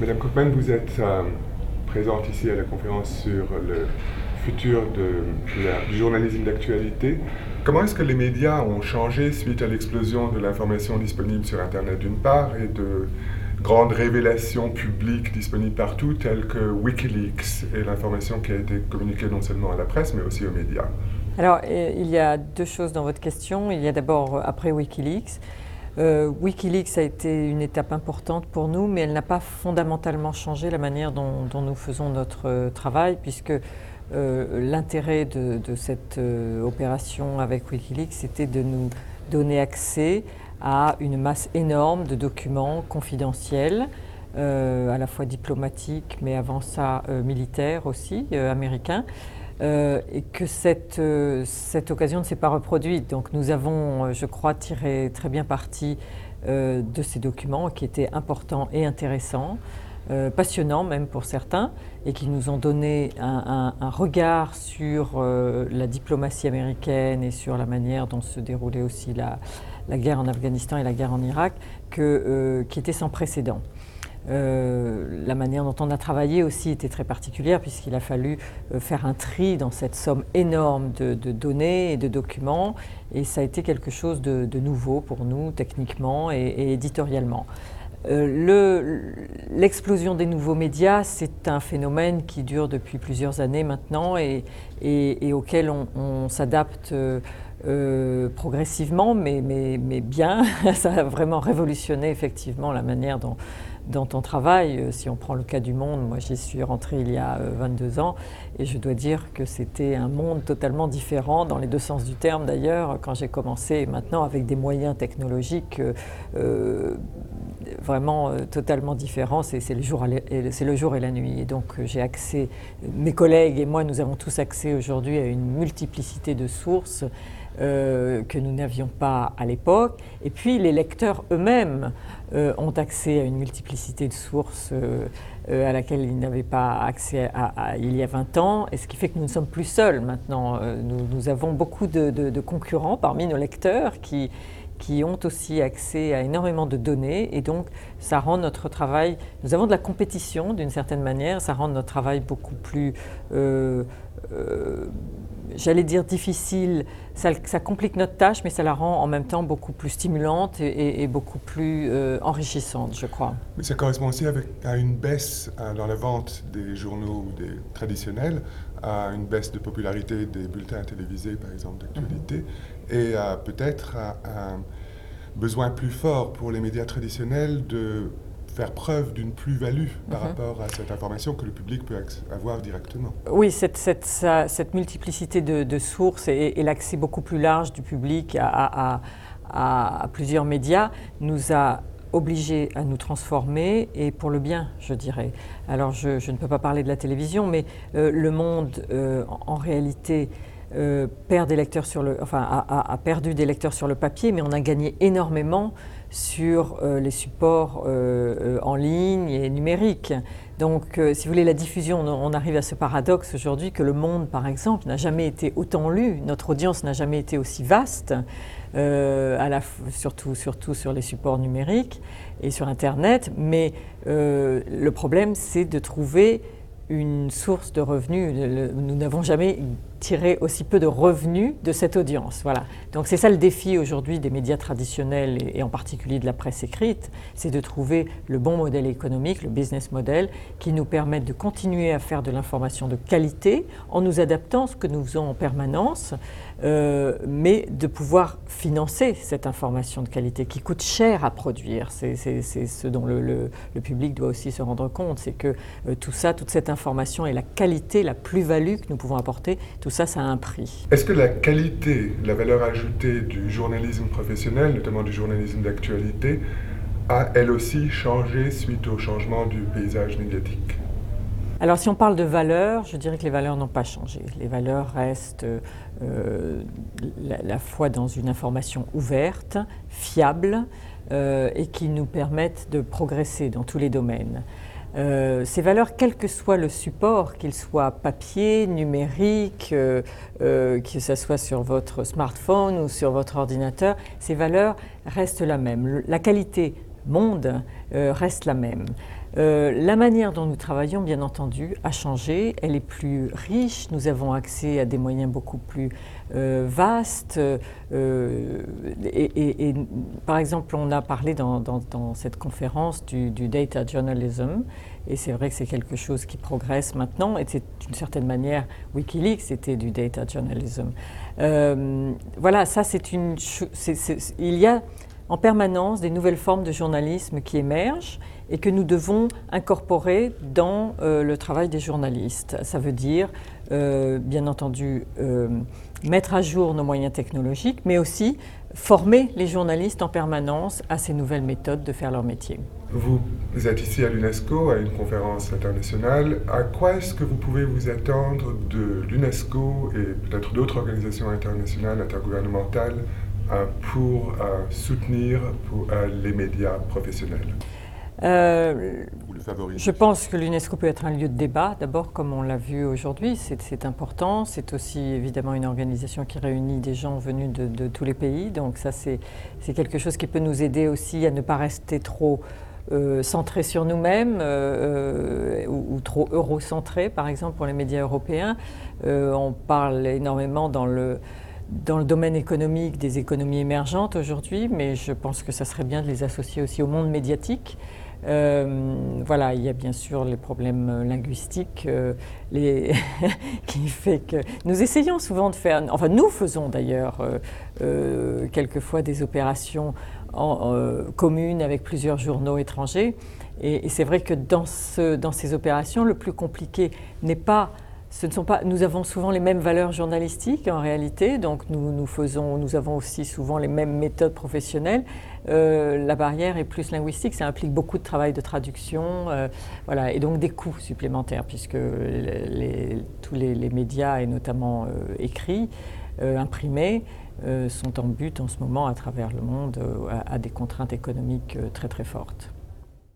Madame Cookman, vous êtes euh, présente ici à la conférence sur le futur du journalisme d'actualité. Comment est-ce que les médias ont changé suite à l'explosion de l'information disponible sur Internet d'une part et de grandes révélations publiques disponibles partout telles que Wikileaks et l'information qui a été communiquée non seulement à la presse mais aussi aux médias? Alors il y a deux choses dans votre question. Il y a d'abord après Wikileaks. Euh, Wikileaks a été une étape importante pour nous, mais elle n'a pas fondamentalement changé la manière dont, nous faisons notre euh, travail, puisque euh, l'intérêt de, cette opération avec Wikileaks, c'était de nous donner accès à une masse énorme de documents confidentiels, à la fois diplomatiques, mais avant ça militaires aussi, américains. Euh, et que cette, euh, cette occasion ne s'est pas reproduite. Donc nous avons, euh, je crois, tiré très bien parti de ces documents qui étaient importants et intéressants, passionnants même pour certains, et qui nous ont donné un, regard sur la diplomatie américaine et sur la manière dont se déroulait aussi la, la guerre en Afghanistan et la guerre en Irak, que, qui était sans précédent. Euh, la manière dont on a travaillé aussi était très particulière puisqu'il a fallu euh, faire un tri dans cette somme énorme de, données et de documents et ça a été quelque chose de, nouveau pour nous techniquement et, éditorialement. Euh, l'explosion des nouveaux médias, c'est un phénomène qui dure depuis plusieurs années maintenant et, auquel on, s'adapte progressivement, mais, mais, bien. ça a vraiment révolutionné effectivement la manière dont, dans ton travail. Euh, si on prend le cas du monde, moi j'y suis rentrée il y a 22 euh, ans et je dois dire que c'était un monde totalement différent, dans les deux sens du terme d'ailleurs, quand j'ai commencé maintenant avec des moyens technologiques euh, vraiment totalement différents. C'est le, jour et la nuit. Donc j'ai accès, mes collègues et moi, nous avons tous accès aujourd'hui à une multiplicité de sources. que nous n'avions pas à l'époque. Et puis les lecteurs eux-mêmes euh, ont accès à une multiplicité de sources euh, euh, à laquelle ils n'avaient pas accès il y a 20 ans, et ce qui fait que nous ne sommes plus seuls maintenant. Nous, avons beaucoup de, concurrents parmi nos lecteurs qui, qui ont aussi accès à énormément de données, et donc ça rend notre travail, nous avons de la compétition d'une certaine manière, ça rend notre travail beaucoup plus j'allais dire difficile, ça, complique notre tâche, mais ça la rend en même temps beaucoup plus stimulante et, beaucoup plus euh, enrichissante, je crois. Mais ça correspond aussi avec, à une baisse euh, dans la vente des journaux des traditionnels, à une baisse de popularité des bulletins télévisés, par exemple, d'actualité, mhm. Et peut-être un besoin plus fort pour les médias traditionnels de faire preuve d'une plus-value par mhm. rapport à cette information que le public peut avoir directement. Oui, cette, cette, cette multiplicité de, sources et, l'accès beaucoup plus large du public à, à, plusieurs médias nous a obligés à nous transformer et pour le bien, je dirais. Alors, je, je ne peux pas parler de la télévision, mais euh, le monde, euh, en, réalité, euh, perd des lecteurs sur le, enfin, a, perdu des lecteurs sur le papier, mais on a gagné énormément sur euh, les supports euh, en ligne et numériques. Donc, si vous voulez, la diffusion, on, arrive à ce paradoxe aujourd'hui que le monde, par exemple, n'a jamais été autant lu, notre audience n'a jamais été aussi vaste, surtout, surtout sur les supports numériques et sur Internet. Mais le problème, c'est de trouver une source de revenus. Nous n'avons jamais tirer aussi peu de revenus de cette audience. Voilà. Donc c'est ça le défi aujourd'hui des médias traditionnels et, en particulier de la presse écrite, c'est de trouver le bon modèle économique, le business model, qui nous permette de continuer à faire de l'information de qualité en nous adaptant à ce que nous faisons en permanence, euh, mais de pouvoir financer cette information de qualité qui coûte cher à produire. C'est ce dont le, public doit aussi se rendre compte, c'est que euh, tout ça, toute cette information et la qualité, la plus-value que nous pouvons apporter, ça, ça a un prix. Est-ce que la qualité, la valeur ajoutée du journalisme professionnel, notamment du journalisme d'actualité, a elle aussi changé suite au changement du paysage médiatique? Alors si on parle de valeurs, je dirais que les valeurs n'ont pas changé. Les valeurs restent euh, la, fois dans une information ouverte, fiable euh, et qui nous permettent de progresser dans tous les domaines. Euh, ces valeurs, quel que soit le support, qu'il soit papier, numérique, euh, euh, que ce soit sur votre smartphone ou sur votre ordinateur, ces valeurs restent la même. La qualité monde reste la même. la manière dont nous travaillons, bien entendu, a changé. Elle est plus riche. Nous avons accès à des moyens beaucoup plus vastes. Et, par exemple, on a parlé dans, cette conférence du, data journalism. Et c'est vrai que c'est quelque chose qui progresse maintenant. Et c'est d'une certaine manière, Wikileaks, c'était du data journalism. Euh, voilà, ça c'est une. il y a en permanence des nouvelles formes de journalisme qui émergent et que nous devons incorporer dans euh, le travail des journalistes. Ça veut dire, euh, bien entendu, mettre à jour nos moyens technologiques, mais aussi former les journalistes en permanence à ces nouvelles méthodes de faire leur métier. Vous êtes ici à l'UNESCO, à une conférence internationale. À quoi est-ce que vous pouvez vous attendre de l'UNESCO et peut-être d'autres organisations internationales, intergouvernementales, euh, pour euh, soutenir euh, les médias professionnels euh, je pense que l'UNESCO peut être un lieu de débat, d'abord comme on l'a vu aujourd'hui, c'est important. C'est aussi évidemment une organisation qui réunit des gens venus de, tous les pays, donc ça c'est quelque chose qui peut nous aider aussi à ne pas rester trop euh, centrés sur nous-mêmes euh, ou, trop eurocentrés, par exemple pour les médias européens. on parle énormément dans le dans le domaine économique des économies émergentes aujourd'hui, mais je pense que ça serait bien de les associer aussi au monde médiatique. Euh, voilà, il y a bien sûr les problèmes linguistiques euh, les qui fait que nous essayons souvent de faire, enfin nous faisons d'ailleurs euh, quelquefois des opérations communes avec plusieurs journaux étrangers. Et, c'est vrai que dans ces opérations, le plus compliqué n'est pas ce ne sont pas, nous avons souvent les mêmes valeurs journalistiques en réalité, donc nous, nous, faisons, nous avons aussi souvent les mêmes méthodes professionnelles. Euh, la barrière est plus linguistique, ça implique beaucoup de travail de traduction, euh, voilà, et donc des coûts supplémentaires, puisque tous les, médias, et notamment euh, écrits, imprimés, sont en but en ce moment à travers le monde à des contraintes économiques très très fortes.